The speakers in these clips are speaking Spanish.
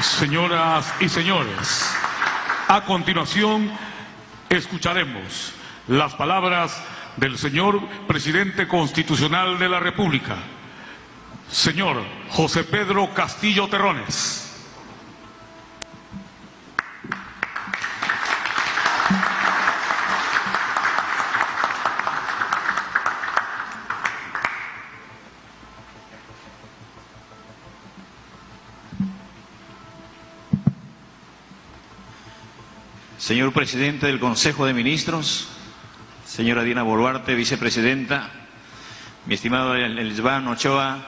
Señoras y señores, a continuación escucharemos las palabras del señor presidente constitucional de la República, señor José Pedro Castillo Terrones. Señor presidente del Consejo de Ministros, señora Dina Boluarte, vicepresidenta, mi estimado Elisbán Ochoa,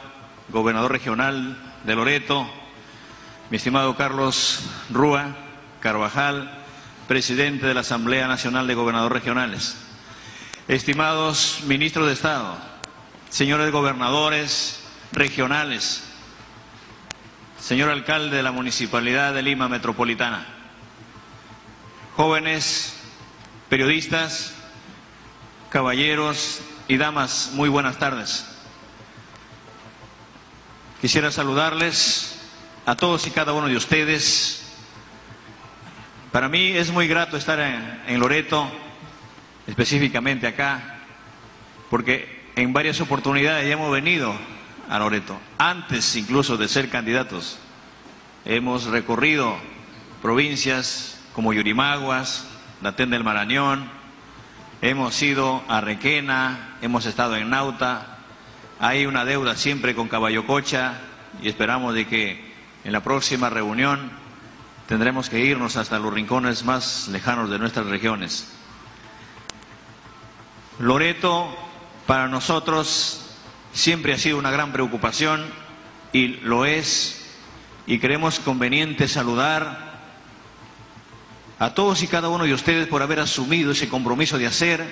gobernador regional de Loreto, mi estimado Carlos Rúa Carvajal, presidente de la Asamblea Nacional de Gobernadores Regionales, estimados ministros de Estado, señores gobernadores regionales, señor alcalde de la Municipalidad de Lima Metropolitana, jóvenes, periodistas, caballeros y damas, muy buenas tardes. Quisiera saludarles a todos y cada uno de ustedes. Para mí es muy grato estar en, Loreto, específicamente acá, porque en varias oportunidades ya hemos venido a Loreto, antes incluso de ser candidatos. Hemos recorrido provincias como Yurimaguas, Datén del Marañón, hemos ido a Requena, hemos estado en Nauta, hay una deuda siempre con Caballo Cocha y esperamos de que en la próxima reunión tendremos que irnos hasta los rincones más lejanos de nuestras regiones. Loreto para nosotros siempre ha sido una gran preocupación y lo es y creemos conveniente saludar a todos y cada uno de ustedes por haber asumido ese compromiso de hacer,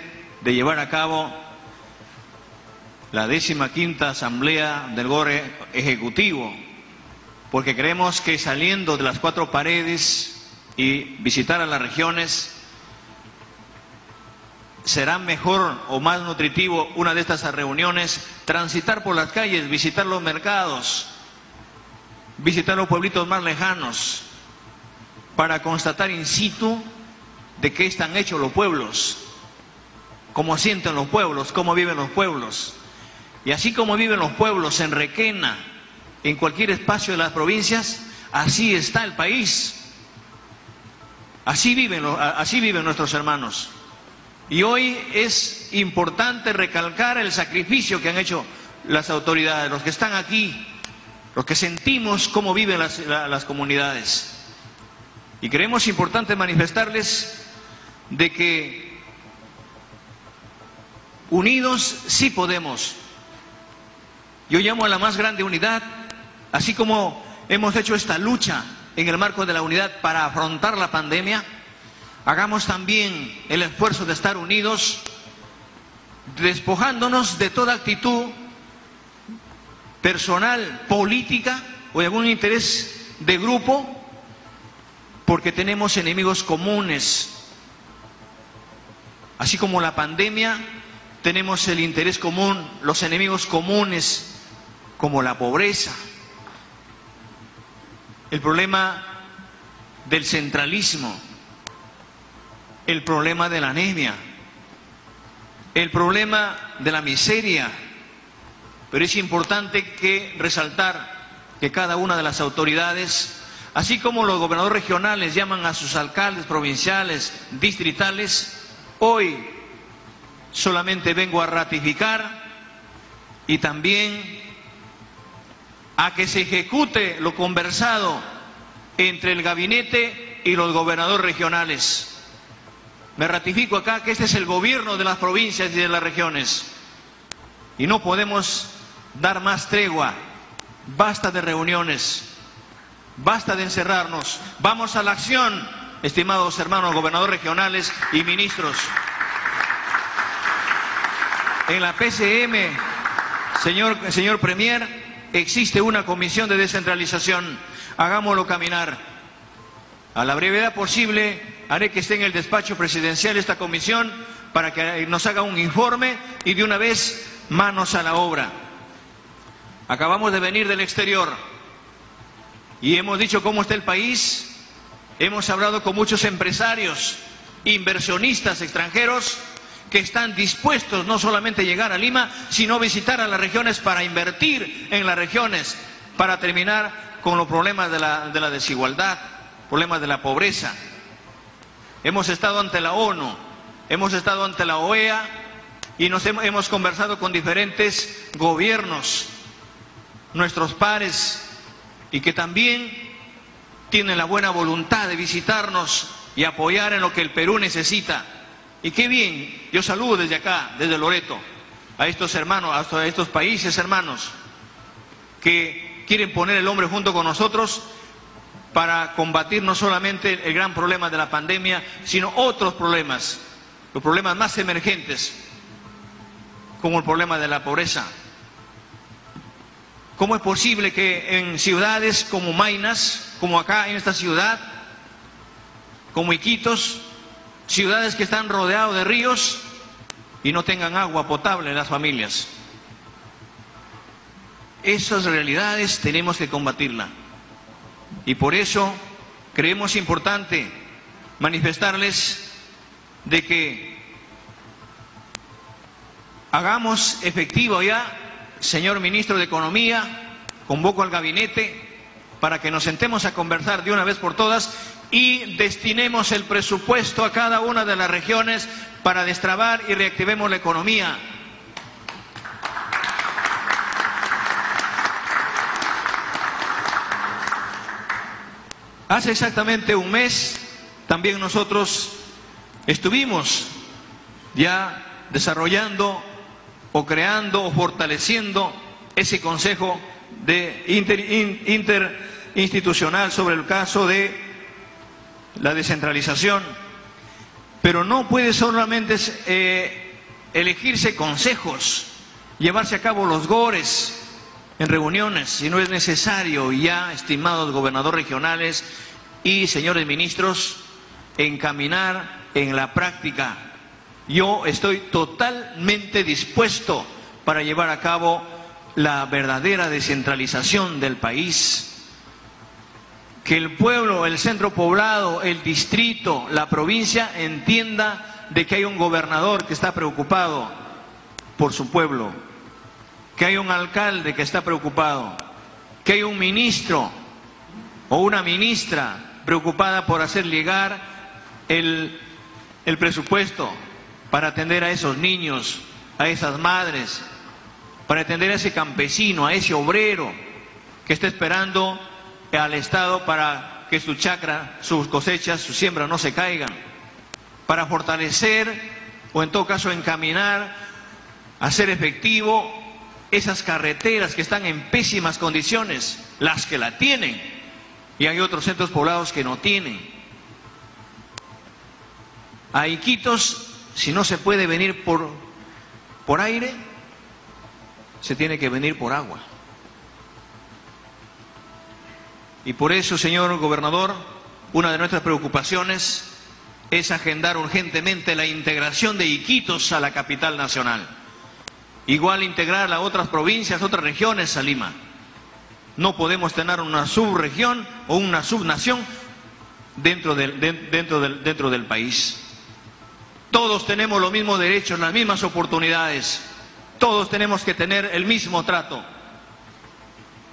de llevar a cabo la décima quinta asamblea del GORE Ejecutivo, porque creemos que saliendo de las cuatro paredes y visitar a las regiones, será mejor o más nutritivo una de estas reuniones, transitar por las calles, visitar los mercados, visitar los pueblitos más lejanos, para constatar in situ de qué están hechos los pueblos, cómo sienten los pueblos, cómo viven los pueblos. Y así como viven los pueblos en Requena, en cualquier espacio de las provincias, así está el país. Así viven, así viven nuestros hermanos. Y hoy es importante recalcar el sacrificio que han hecho las autoridades, los que están aquí, los que sentimos cómo viven las, las comunidades. Y creemos importante manifestarles de que unidos sí podemos. Yo llamo a la más grande unidad, así como hemos hecho esta lucha en el marco de la unidad para afrontar la pandemia, hagamos también el esfuerzo de estar unidos, despojándonos de toda actitud personal, política o de algún interés de grupo porque tenemos enemigos comunes. Así como la pandemia, tenemos el interés común, los enemigos comunes, como la pobreza, el problema del centralismo, el problema de la anemia, el problema de la miseria. Pero es importante que resaltar que cada una de las autoridades Así como los gobernadores regionales llaman a sus alcaldes provinciales, distritales, hoy solamente vengo a ratificar y también a que se ejecute lo conversado entre el gabinete y los gobernadores regionales. Me ratifico acá que este es el gobierno de las provincias y de las regiones. Y no podemos dar más tregua. Basta de reuniones. Basta de encerrarnos. Vamos a la acción, estimados hermanos gobernadores regionales y ministros. En la PCM, señor, señor Premier, existe una comisión de descentralización. Hagámoslo caminar. A la brevedad posible haré que esté en el despacho presidencial esta comisión para que nos haga un informe y de una vez manos a la obra. Acabamos de venir del exterior y hemos dicho cómo está el país, hemos hablado con muchos empresarios, inversionistas extranjeros que están dispuestos no solamente a llegar a Lima, sino visitar a las regiones para invertir en las regiones, para terminar con los problemas de la, de la desigualdad, problemas de la pobreza. Hemos estado ante la ONU, hemos estado ante la OEA y nos hemos, hemos conversado con diferentes gobiernos, nuestros pares, y que también tienen la buena voluntad de visitarnos y apoyar en lo que el Perú necesita. Y qué bien, yo saludo desde acá, desde Loreto, a estos hermanos, a estos países hermanos que quieren poner el hombre junto con nosotros para combatir no solamente el gran problema de la pandemia, sino otros problemas, los problemas más emergentes, como el problema de la pobreza. ¿Cómo es posible que en ciudades como Mainas, como acá en esta ciudad, como Iquitos, ciudades que están rodeadas de ríos y no tengan agua potable en las familias? Esas realidades tenemos que combatirlas. Y por eso creemos importante manifestarles de que hagamos efectivo ya, señor ministro de Economía, convoco al gabinete para que nos sentemos a conversar de una vez por todas y destinemos el presupuesto a cada una de las regiones para destrabar y reactivemos la economía. Hace exactamente un mes también nosotros estuvimos ya desarrollando o creando o fortaleciendo ese consejo inter, interinstitucional sobre el caso de la descentralización. Pero no puede solamente eh, elegirse consejos, llevarse a cabo los gores, en reuniones, si no es necesario ya, estimados gobernadores regionales y señores ministros, encaminar en la práctica. Yo estoy totalmente dispuesto para llevar a cabo la verdadera descentralización del país. Que el pueblo, el centro poblado, el distrito, la provincia entienda de que hay un gobernador que está preocupado por su pueblo, que hay un alcalde que está preocupado, que hay un ministro o una ministra preocupada por hacer llegar el, el presupuesto para atender a esos niños, a esas madres, para atender a ese campesino, a ese obrero que está esperando al Estado para que su chacra, sus cosechas, su siembra no se caigan, para fortalecer o en todo caso encaminar, hacer efectivo esas carreteras que están en pésimas condiciones, las que la tienen, y hay otros centros poblados que no tienen. A Iquitos, si no se puede venir por, por aire, se tiene que venir por agua. Y por eso, señor gobernador, una de nuestras preocupaciones es agendar urgentemente la integración de Iquitos a la capital nacional. Igual integrar a otras provincias, otras regiones a Lima. No podemos tener una subregión o una subnación dentro del, dentro del, dentro del país. Todos tenemos los mismos derechos, las mismas oportunidades. Todos tenemos que tener el mismo trato.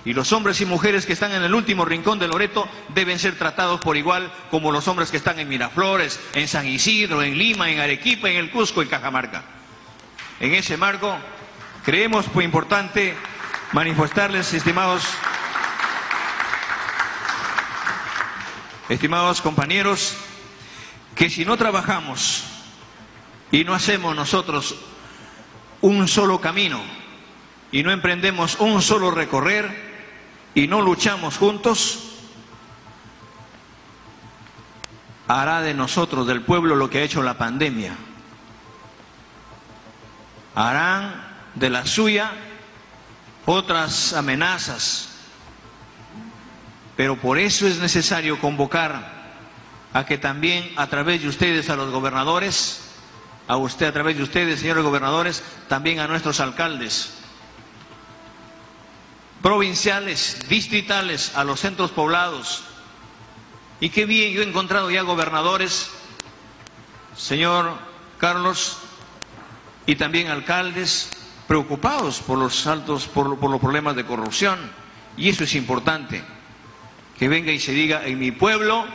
Y los hombres y mujeres que están en el último rincón de Loreto deben ser tratados por igual como los hombres que están en Miraflores, en San Isidro, en Lima, en Arequipa, en el Cusco, en Cajamarca. En ese marco, Creemos muy importante manifestarles, estimados, estimados compañeros, que si no trabajamos y no hacemos nosotros un solo camino y no emprendemos un solo recorrer y no luchamos juntos, hará de nosotros, del pueblo, lo que ha hecho la pandemia. Harán de la suya otras amenazas. Pero por eso es necesario convocar a que también a través de ustedes, a los gobernadores, a usted a través de ustedes, señores gobernadores, también a nuestros alcaldes, provinciales, distritales, a los centros poblados. Y qué bien, yo he encontrado ya gobernadores, señor Carlos, y también alcaldes preocupados por los altos, por, por los problemas de corrupción. Y eso es importante, que venga y se diga, en mi pueblo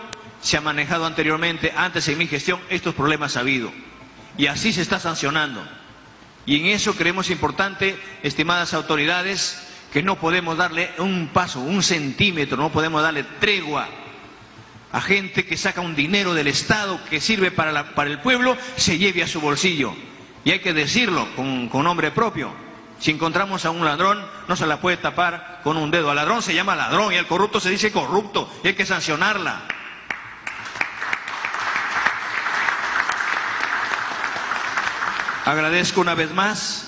se ha manejado anteriormente, antes en mi gestión, estos problemas ha habido. Y así se está sancionando. Y en eso creemos importante, estimadas autoridades, que no podemos darle un paso, un centímetro, no podemos darle tregua a gente que saca un dinero del Estado que sirve para, para el pueblo, se lleve a su bolsillo. Y hay que decirlo con, con nombre propio. Si encontramos a un ladrón, no se la puede tapar con un dedo. Al ladrón se llama ladrón y al corrupto se dice corrupto y hay que sancionarla. Agradezco una vez más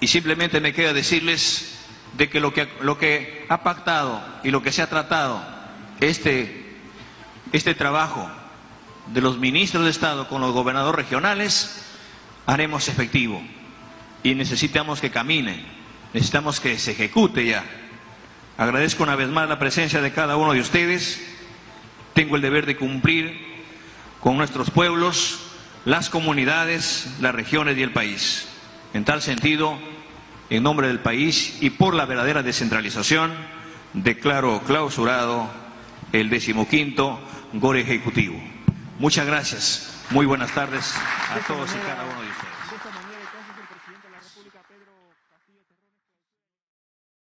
y simplemente me queda decirles de que lo que, lo que ha pactado y lo que se ha tratado este, este trabajo de los ministros de Estado con los gobernadores regionales, haremos efectivo. Y necesitamos que camine, necesitamos que se ejecute ya. Agradezco una vez más la presencia de cada uno de ustedes. Tengo el deber de cumplir con nuestros pueblos, las comunidades, las regiones y el país. En tal sentido, en nombre del país y por la verdadera descentralización, declaro clausurado el decimoquinto GORE Ejecutivo. Muchas gracias. Muy buenas tardes a todos y cada uno de ustedes.